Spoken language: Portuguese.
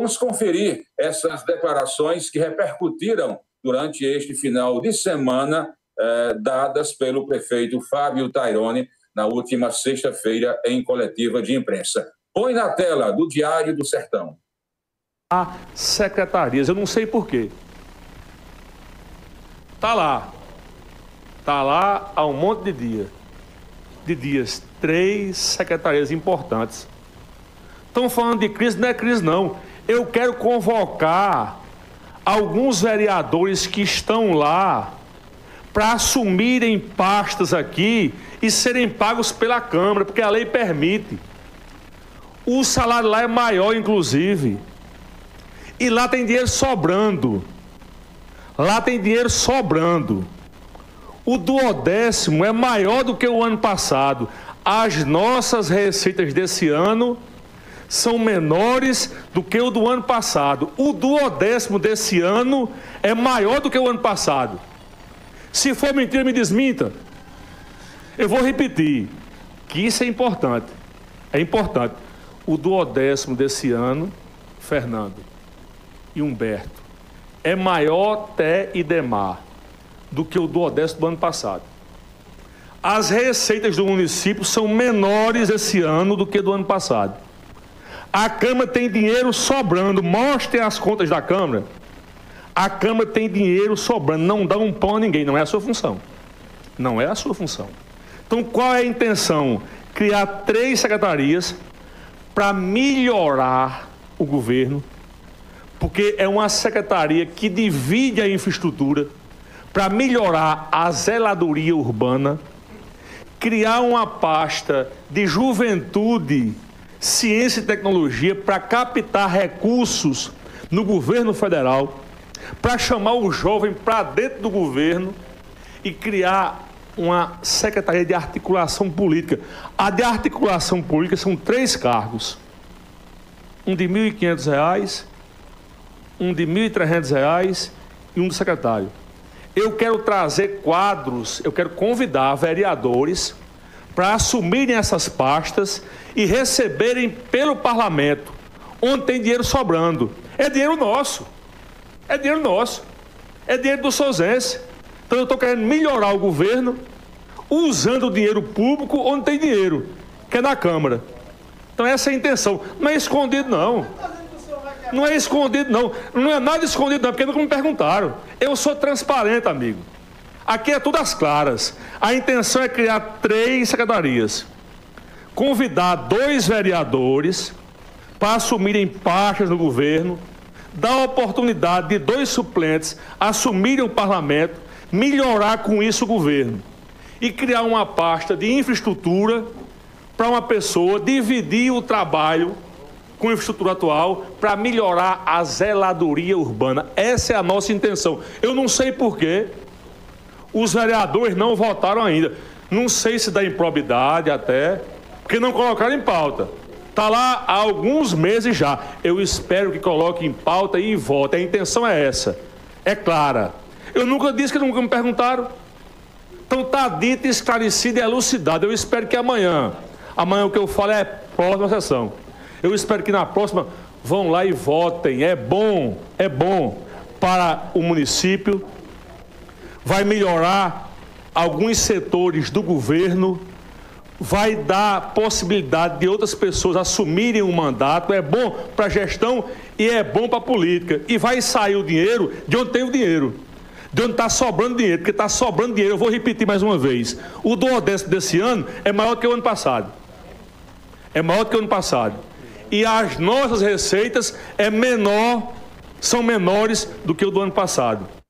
Vamos conferir essas declarações que repercutiram durante este final de semana, eh, dadas pelo prefeito Fábio Tairone na última sexta-feira em coletiva de imprensa. Põe na tela do Diário do Sertão. Há secretarias, eu não sei porquê. Tá lá. Tá lá há um monte de dia. De dias. Três secretarias importantes. Estão falando de crise, não é crise não. Eu quero convocar alguns vereadores que estão lá para assumirem pastas aqui e serem pagos pela Câmara, porque a lei permite. O salário lá é maior, inclusive. E lá tem dinheiro sobrando. Lá tem dinheiro sobrando. O duodécimo é maior do que o ano passado. As nossas receitas desse ano são menores do que o do ano passado. O duodécimo desse ano é maior do que o ano passado. Se for mentira, me desminta. Eu vou repetir que isso é importante. É importante. O duodécimo desse ano, Fernando e Humberto, é maior Té e Demar do que o duodécimo do ano passado. As receitas do município são menores esse ano do que do ano passado. A Câmara tem dinheiro sobrando. Mostrem as contas da Câmara. A Câmara tem dinheiro sobrando. Não dá um pão a ninguém. Não é a sua função. Não é a sua função. Então, qual é a intenção? Criar três secretarias para melhorar o governo, porque é uma secretaria que divide a infraestrutura para melhorar a zeladoria urbana, criar uma pasta de juventude ciência e tecnologia para captar recursos no governo federal, para chamar o jovem para dentro do governo e criar uma secretaria de articulação política. A de articulação política são três cargos: um de R$ 1.500, um de R$ 1.300 e um do secretário. Eu quero trazer quadros, eu quero convidar vereadores para assumirem essas pastas e receberem pelo parlamento, onde tem dinheiro sobrando. É dinheiro nosso. É dinheiro nosso. É dinheiro do Sozense. Então eu estou querendo melhorar o governo usando o dinheiro público onde tem dinheiro, que é na Câmara. Então essa é a intenção. Não é escondido, não. Não é escondido, não. Não é nada escondido, não, porque nunca me perguntaram. Eu sou transparente, amigo. Aqui é tudo às claras. A intenção é criar três secretarias convidar dois vereadores para assumirem pastas no governo, dar a oportunidade de dois suplentes assumirem o parlamento, melhorar com isso o governo e criar uma pasta de infraestrutura para uma pessoa dividir o trabalho com a infraestrutura atual para melhorar a zeladoria urbana. Essa é a nossa intenção. Eu não sei porquê os vereadores não votaram ainda. Não sei se da improbidade até, porque não colocaram em pauta. Está lá há alguns meses já. Eu espero que coloque em pauta e vote. A intenção é essa. É clara. Eu nunca disse que nunca me perguntaram. Então está dito, esclarecido e elucidado. Eu espero que amanhã, amanhã o que eu falo é próxima sessão. Eu espero que na próxima vão lá e votem. É bom, é bom para o município. Vai melhorar alguns setores do governo vai dar possibilidade de outras pessoas assumirem um mandato, é bom para a gestão e é bom para a política. E vai sair o dinheiro de onde tem o dinheiro. De onde está sobrando dinheiro, porque está sobrando dinheiro. Eu vou repetir mais uma vez. O duodécimo desse ano é maior que o ano passado. É maior que o ano passado. E as nossas receitas é menor, são menores do que o do ano passado.